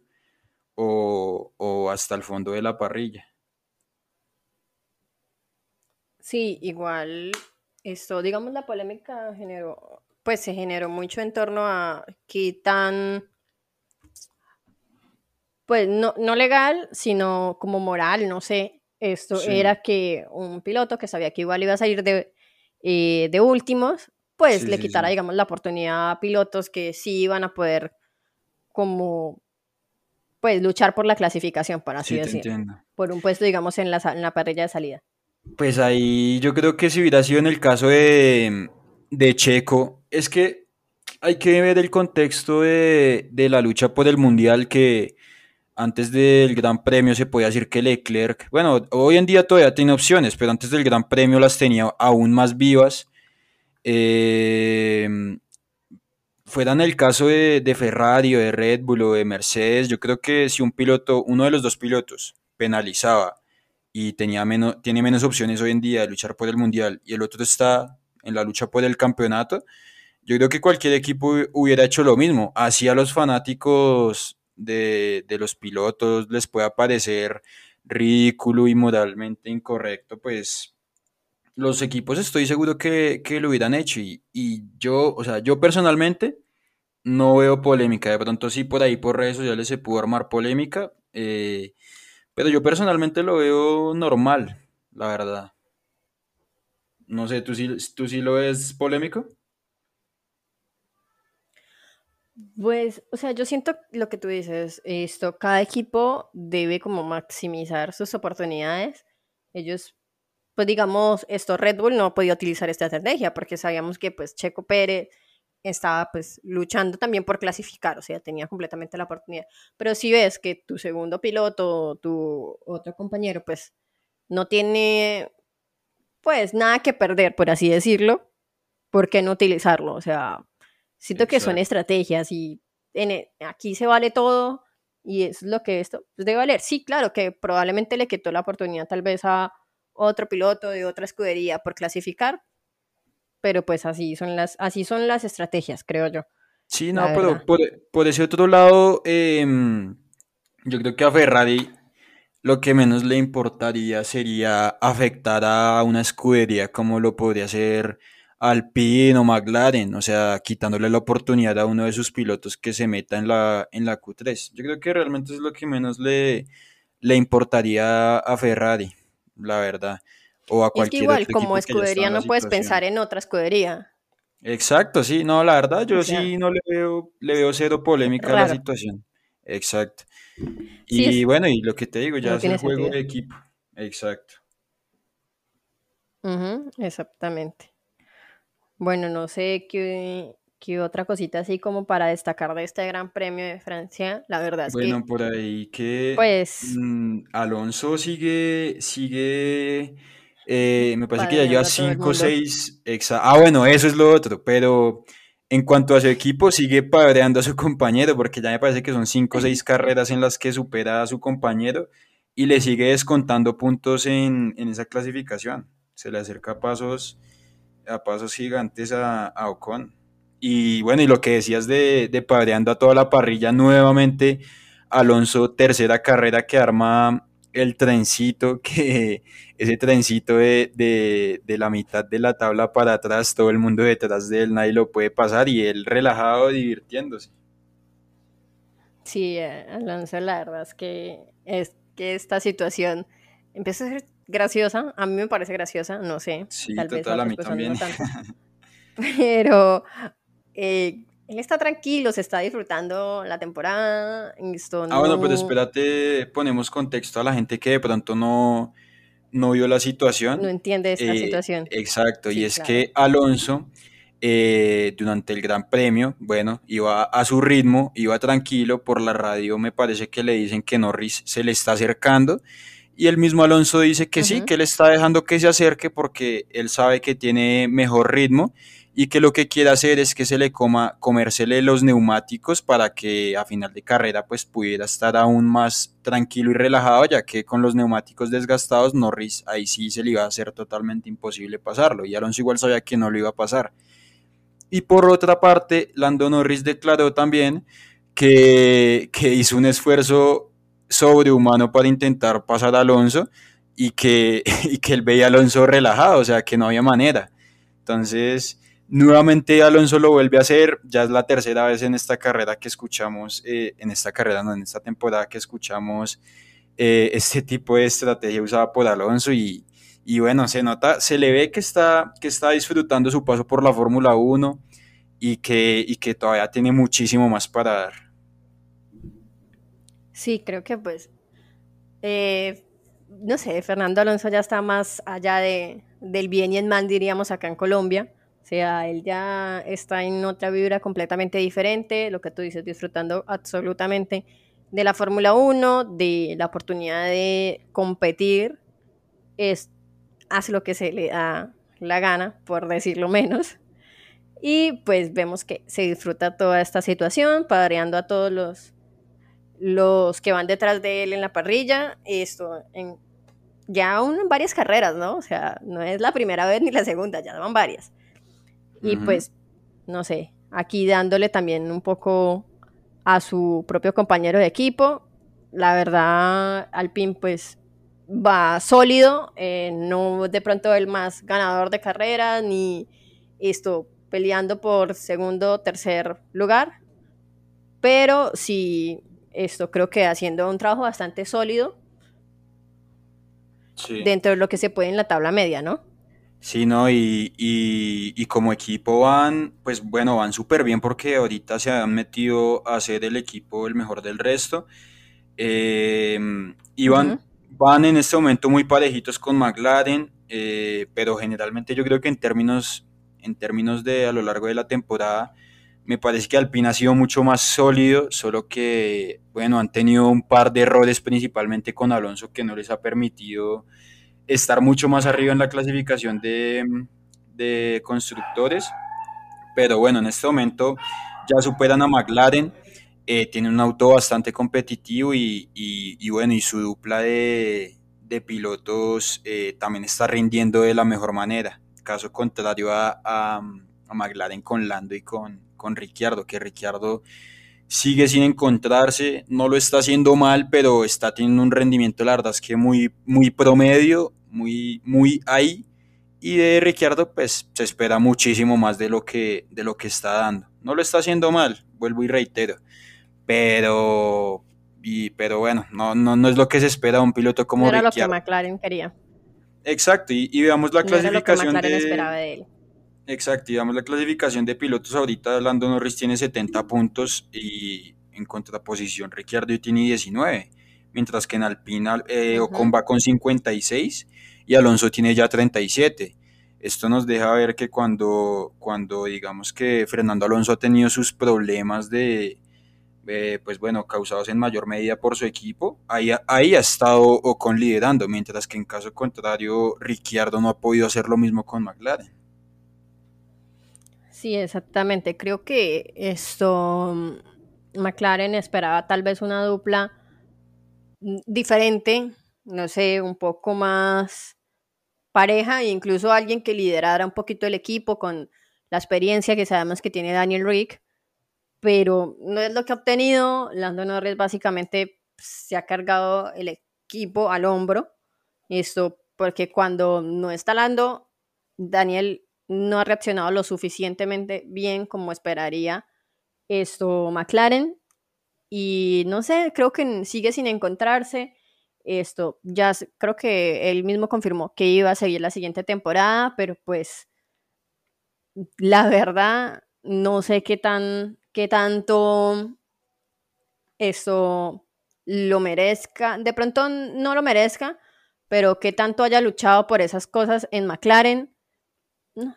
o, o hasta el fondo de la parrilla. Sí, igual esto, digamos, la polémica generó, pues se generó mucho en torno a qué tan pues no, no legal, sino como moral, no sé. Esto era que un piloto que sabía que igual iba a salir de, eh, de últimos, pues le quitara, digamos, la oportunidad a pilotos que sí iban a poder como pues luchar por la clasificación, por así decirlo. Por un puesto, digamos, en la, en la parrilla de salida. Pues ahí yo creo que si hubiera sido en el caso de, de Checo, es que hay que ver el contexto de, de la lucha por el mundial que antes del Gran Premio se podía decir que Leclerc, bueno, hoy en día todavía tiene opciones, pero antes del Gran Premio las tenía aún más vivas. Eh, fuera en el caso de, Ferrari o de Red Bull o de Mercedes, yo creo que si un piloto, uno de los dos pilotos, penalizaba y tenía menos, tiene menos opciones hoy en día de luchar por el Mundial y el otro está en la lucha por el campeonato, yo creo que cualquier equipo hubiera hecho lo mismo. Así a los fanáticos de, los pilotos les pueda parecer ridículo y moralmente incorrecto, pues los equipos estoy seguro que, lo hubieran hecho y, yo, o sea, yo personalmente no veo polémica, de pronto sí por ahí por redes sociales se pudo armar polémica, eh, pero yo personalmente lo veo normal, la verdad. No sé, ¿tú sí, tú sí lo ves polémico? Pues, o sea, yo siento lo que tú dices, esto, cada equipo debe como maximizar sus oportunidades. Ellos, pues digamos, esto Red Bull no podía utilizar esta estrategia porque sabíamos que pues Checo Pérez estaba pues luchando también por clasificar, o sea, tenía completamente la oportunidad. Pero si ves que tu segundo piloto, tu otro compañero, pues no tiene pues nada que perder, por así decirlo, ¿por qué no utilizarlo? O sea, siento que son estrategias y en, e, aquí se vale todo y es lo que esto pues, debe valer. Sí, claro, que probablemente le quitó la oportunidad tal vez a otro piloto de otra escudería por clasificar, pero pues así son las, así son las estrategias, creo yo. Sí, no, pero por, ese otro lado, em, yo creo que a Ferrari lo que menos le importaría sería afectar a una escudería como lo podría ser Alpine o McLaren, o sea, quitándole la oportunidad a uno de sus pilotos que se meta en la, en la Q3. Yo creo que realmente es lo que menos le, le importaría a Ferrari, la verdad o a cualquier es que igual, como escudería no puedes pensar en otra escudería. Exacto, sí, no, la verdad yo sí no le veo, le veo cero polémica a la situación. Exacto. Y bueno, y lo que te digo, ya es el juego de equipo. Exacto. exactamente. Bueno, no sé qué, qué, otra cosita así como para destacar de este Gran Premio de Francia. La verdad es que. Bueno, por ahí que. Pues. Mm, Alonso sigue. sigue eh, me parece que ya lleva 5 o 6. Ah, bueno, eso es lo otro. Pero en cuanto a su equipo, sigue padreando a su compañero, porque ya me parece que son 5 o 6 carreras en las que supera a su compañero y le sigue descontando puntos en, esa clasificación. Se le acerca a pasos, a pasos gigantes a, Ocon. Y bueno, y lo que decías de, de padreando a toda la parrilla nuevamente, Alonso, tercera carrera que arma el trencito, que ese trencito de, la mitad de la tabla para atrás, todo el mundo detrás de él, nadie lo puede pasar y él relajado divirtiéndose. Sí, eh, Alonso, la verdad es que, es que esta situación empieza a ser graciosa, a mí me parece graciosa, no sé. Sí, total, a, mí también. pero eh, él está tranquilo, se está disfrutando la temporada. Ah, bueno, pero espérate, ponemos contexto a la gente que de pronto no, no vio la situación. No entiende esta eh, situación. Exacto, y es que Alonso, eh, durante el Gran Premio, bueno, iba a su ritmo, iba tranquilo, por la radio me parece que le dicen que Norris se le está acercando. Y el mismo Alonso dice que sí, que él está dejando que se acerque porque él sabe que tiene mejor ritmo y que lo que quiere hacer es que se le coma, comérsele los neumáticos para que a final de carrera pues pudiera estar aún más tranquilo y relajado, ya que con los neumáticos desgastados Norris ahí sí se le iba a hacer totalmente imposible pasarlo y Alonso igual sabía que no lo iba a pasar. Y por otra parte, Lando Norris declaró también que, que hizo un esfuerzo sobrehumano para intentar pasar a Alonso y que, y que él veía Alonso relajado, o sea que no había manera. Entonces, Nuevamente Alonso lo vuelve a hacer, ya es la tercera vez en esta carrera que escuchamos, eh, en esta carrera, no, en esta temporada que escuchamos eh, este tipo de estrategia usada por Alonso y, bueno, se nota, se le ve que está, que está disfrutando su paso por la Fórmula 1 y que, y que todavía tiene muchísimo más para dar. Sí, creo que pues, eh, no sé, Fernando Alonso ya está más allá de, del bien y el mal, diríamos acá en Colombia sea, él ya está en otra vibra completamente diferente, lo que tú dices, disfrutando absolutamente de la Fórmula 1, de la oportunidad de competir, es, hace lo que se le da la gana, por decirlo menos. Y pues vemos que se disfruta toda esta situación, padreando a todos los, los que van detrás de él en la parrilla. Esto en, ya aún en varias carreras, ¿no? O sea, no es la primera vez ni la segunda, ya van varias. Y pues, no sé, aquí dándole también un poco a su propio compañero de equipo. La verdad, Alpine pues va sólido, eh, no de pronto el más ganador de carrera, ni esto peleando por segundo o tercer lugar, pero sí, esto creo que haciendo un trabajo bastante sólido dentro de lo que se puede en la tabla media, ¿no? Sí, ¿no? Y, y, y como equipo van, pues bueno, van súper bien porque ahorita se han metido a ser el equipo el mejor del resto. Eh, y van, Ujú. van en este momento muy parejitos con McLaren, eh, pero generalmente yo creo que en términos, en términos de a lo largo de la temporada, me parece que Alpine ha sido mucho más sólido, solo que, bueno, han tenido un par de errores principalmente con Alonso que no les ha permitido estar mucho más arriba en la clasificación de, de constructores. Pero bueno, en este momento ya superan a McLaren, eh, tienen un auto bastante competitivo y, y, y bueno, y su dupla de, de pilotos eh, también está rindiendo de la mejor manera. Caso contrario a, a, a McLaren con Lando y con, con Ricciardo, que Ricciardo sigue sin encontrarse, no lo está haciendo mal, pero está teniendo un rendimiento, la verdad es que muy, muy promedio, muy, muy ahí. Y de Ricciardo, pues se espera muchísimo más de lo que, de lo que está dando. No lo está haciendo mal, vuelvo y reitero, pero, y, pero bueno, no, no, no es lo que se espera de un piloto No como era lo que Ricciardo. McLaren quería, Exacto, y, y veamos la no era lo que clasificación McLaren esperaba de, de él. Exacto, digamos la clasificación de pilotos ahorita, Lando Norris tiene 70 puntos y en contraposición Ricciardo tiene 19, mientras que en Alpina eh, Ocon va con 56 y Alonso tiene ya 37. Esto nos deja ver que cuando, cuando digamos que Fernando Alonso ha tenido sus problemas de, eh, pues bueno, causados en mayor medida por su equipo, ahí, ahí ha estado Ocon liderando, mientras que en caso contrario Ricciardo no ha podido hacer lo mismo con McLaren. Sí, exactamente. Creo que esto mm, McLaren esperaba tal vez una dupla diferente, no sé, un poco más pareja e incluso alguien que liderara un poquito el equipo con la experiencia que sabemos que tiene Daniel Rick, pero no es lo que ha obtenido. Lando Norris básicamente se ha cargado el equipo al hombro. Esto porque cuando no está Lando, Daniel no ha reaccionado lo suficientemente bien como esperaría esto McLaren y no sé, creo que sigue sin encontrarse. Esto ya creo que él mismo confirmó que iba a seguir la siguiente temporada, pero pues la verdad no sé qué tan qué tanto eso lo merezca. De pronto no lo merezca, pero qué tanto haya luchado por esas cosas en McLaren.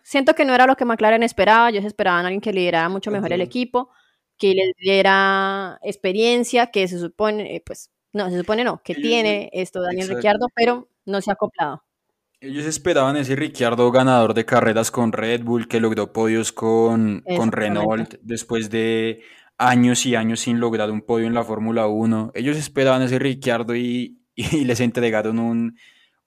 Siento que no era lo que McLaren esperaba. Ellos esperaban a alguien que liderara mucho mejor el equipo, que les diera experiencia, que se supone, eh, pues, no, se supone no, que Ellos, tiene esto Daniel exacto. Ricciardo, pero no se ha acoplado. Ellos esperaban ese Ricciardo ganador de carreras con Red Bull, que logró podios con, con. Renault después de años y años sin lograr un podio en la Fórmula Uno. Ellos esperaban ese Ricciardo y, y les entregaron un,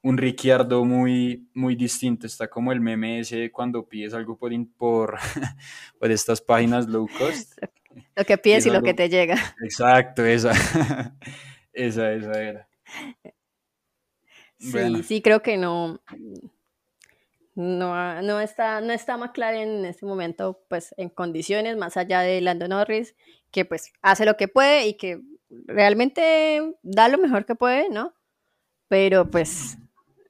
un Ricciardo muy, muy distinto. Está como el meme ese cuando pides algo por, por, por estas páginas low cost. Lo que pides es y lo que te llega. exacto, esa. Esa, esa era. Sí, Bueno, sí, creo que no, no, no está, no está McLaren en este momento, pues, en condiciones, más allá de Lando Norris, que pues hace lo que puede y que realmente da lo mejor que puede, ¿no? Pero pues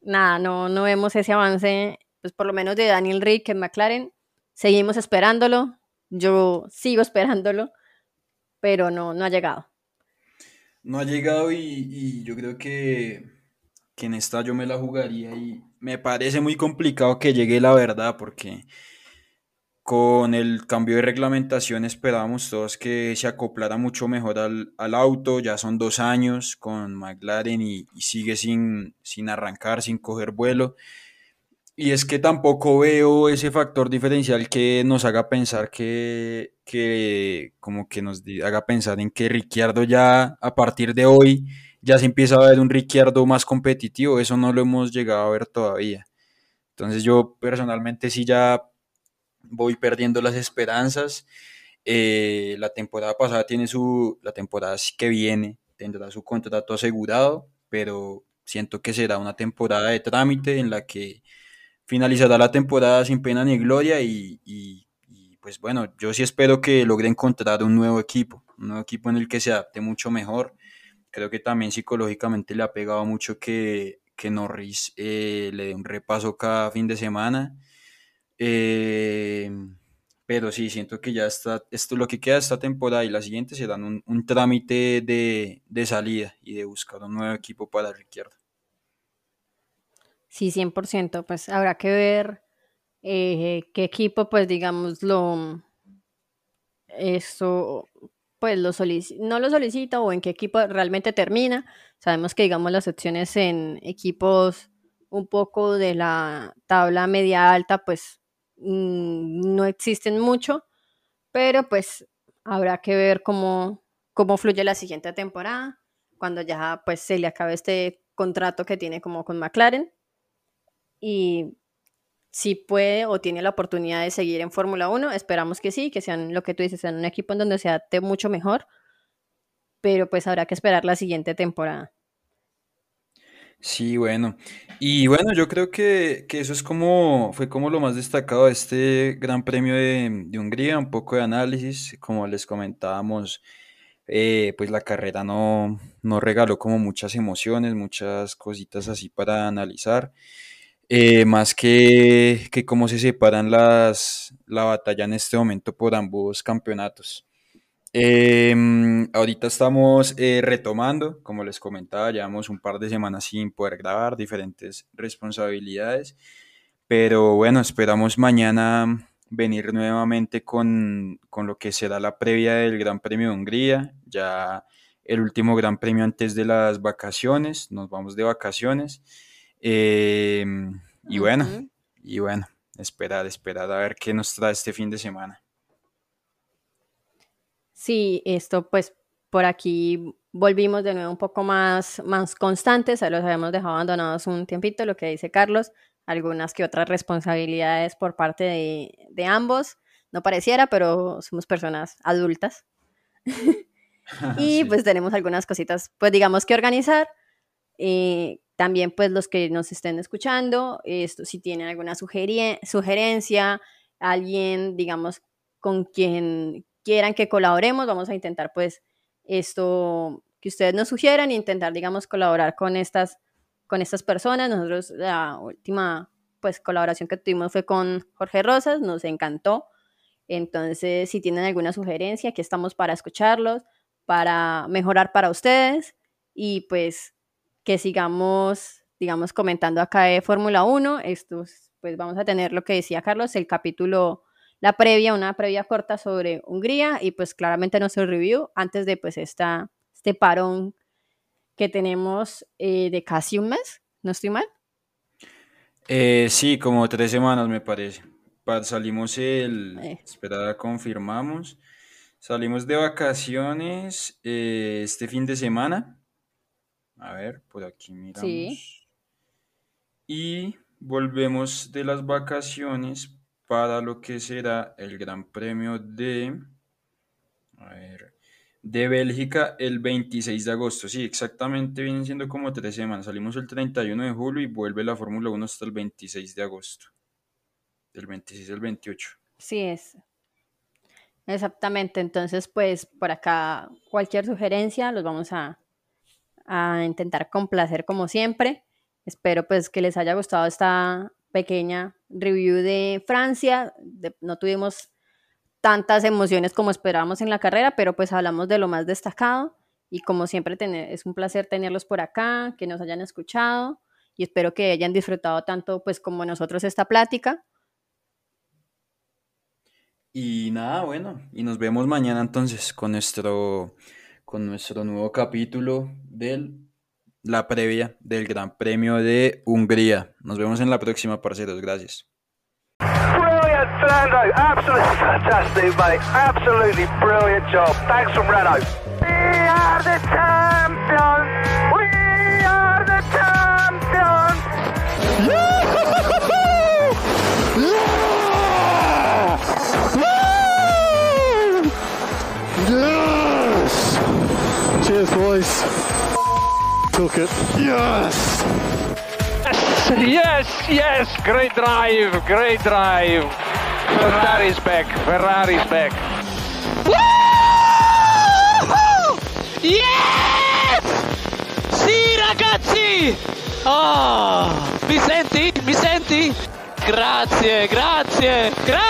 nada, no, no vemos ese avance, pues por lo menos de Daniel Rick en McLaren. Seguimos esperándolo. Yo sigo esperándolo, pero no, no ha llegado. no ha llegado y, y yo creo que, que en esta yo me la jugaría y me parece muy complicado que llegue la verdad porque con el cambio de reglamentación esperábamos todos que se acoplara mucho mejor al, al auto, ya son dos años con McLaren y, y sigue sin, sin arrancar, sin coger vuelo. Y es que tampoco veo ese factor diferencial que nos haga pensar que, que como que nos haga pensar en que Ricciardo ya a partir de hoy ya se empieza a ver un Ricciardo más competitivo, eso no lo hemos llegado a ver todavía. Entonces yo personalmente sí ya voy perdiendo las esperanzas. Eh, la temporada pasada tiene su, la temporada que viene tendrá su contrato asegurado, pero siento que será una temporada de trámite en la que finalizará la temporada sin pena ni gloria y, y, y, pues bueno, yo sí espero que logre encontrar un nuevo equipo, un nuevo equipo en el que se adapte mucho mejor. Creo que también psicológicamente le ha pegado mucho que, que Norris eh, le dé un repaso cada fin de semana. Eh, pero sí, siento que ya está, esto lo que queda esta temporada y la siguiente serán un, un trámite de, de, salida y de buscar un nuevo equipo para Ricciardo. Sí, 100%, pues habrá que ver eh, qué equipo, pues digamos, lo, eso, pues lo no lo solicita o en qué equipo realmente termina. Sabemos que, digamos, las opciones en equipos un poco de la tabla media alta, pues no existen mucho, pero pues habrá que ver cómo, cómo fluye la siguiente temporada, cuando ya pues se le acabe este contrato que tiene como con McLaren y si puede o tiene la oportunidad de seguir en Fórmula 1, esperamos que sí, que sean lo que tú dices, sean un equipo en donde se adapte mucho mejor, pero pues habrá que esperar la siguiente temporada. Sí, bueno. Y bueno, yo creo que, eso es como, fue como lo más destacado de este Gran Premio de, Hungría, un poco de análisis, como les comentábamos, eh, pues la carrera no, no regaló como muchas emociones, muchas cositas así para analizar, eh, más que, que cómo se separan las, la batalla en este momento por ambos campeonatos. Em, ahorita estamos eh, retomando, como les comentaba, llevamos un par de semanas sin poder grabar, diferentes responsabilidades, pero bueno, esperamos mañana venir nuevamente con, lo que será la previa del Gran Premio de Hungría, ya el último Gran Premio antes de las vacaciones, nos vamos de vacaciones, em, y bueno, y bueno, esperar, esperar a ver qué nos trae este fin de semana. Sí, esto pues por aquí volvimos de nuevo un poco más, más constantes, los habíamos dejado abandonados un tiempito, lo que dice Carlos, algunas que otras responsabilidades por parte de, ambos, no pareciera, pero somos personas adultas. y pues tenemos algunas cositas, pues digamos que organizar. Eh, también pues los que nos estén escuchando, esto si tienen alguna sugerencia, alguien digamos con quien quieran que colaboremos, vamos a intentar pues esto que ustedes nos sugieran e intentar, digamos, colaborar con estas, con estas personas. Nosotros la última pues colaboración que tuvimos fue con Jorge Rosas, nos encantó. Entonces, si tienen alguna sugerencia, aquí estamos para escucharlos, para mejorar para ustedes y pues que sigamos, digamos, comentando acá de Fórmula 1. Estos, pues vamos a tener lo que decía Carlos, el capítulo la previa, una previa corta sobre Hungría y pues claramente nuestro review antes de pues esta, este parón que tenemos eh, de casi un mes, ¿no estoy mal? Eh, sí, como tres semanas me parece. Salimos el... Eh. Espera, confirmamos. Salimos de vacaciones este fin de semana. A ver, por aquí miramos. Sí. Y volvemos de las vacaciones para lo que será el Gran Premio de, de Bélgica el 26 de agosto. Sí, exactamente vienen siendo como tres semanas. Salimos el 31 de julio y vuelve la Fórmula 1 hasta el 26 de agosto. Del 26 al 28. Sí, es. Exactamente. Entonces, pues por acá cualquier sugerencia los vamos a, a intentar complacer como siempre. Espero pues que les haya gustado esta pequeña review de Francia. no tuvimos tantas emociones como esperábamos en la carrera, pero pues hablamos de lo más destacado y como siempre es un placer tenerlos por acá, que nos hayan escuchado y espero que hayan disfrutado tanto pues como nosotros esta plática. Y nada, bueno, y nos vemos mañana entonces con nuestro con nuestro nuevo capítulo del la previa del Gran Premio de Hungría. Nos vemos en la próxima, parceros. Gracias. Brilliant, Fernando. Absolutely fantastic, mate. Absolutely brilliant job. Thanks from Renault. We are the champions. We are the champions. Yes! Cheers, boys. Took it. Yes! Yes, yes, great drive, great drive. Ferrari's back, Ferrari's back. Yes! Sì ragazzi! Ah, mi senti? Mi senti? Grazie, grazie, grazie.